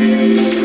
Música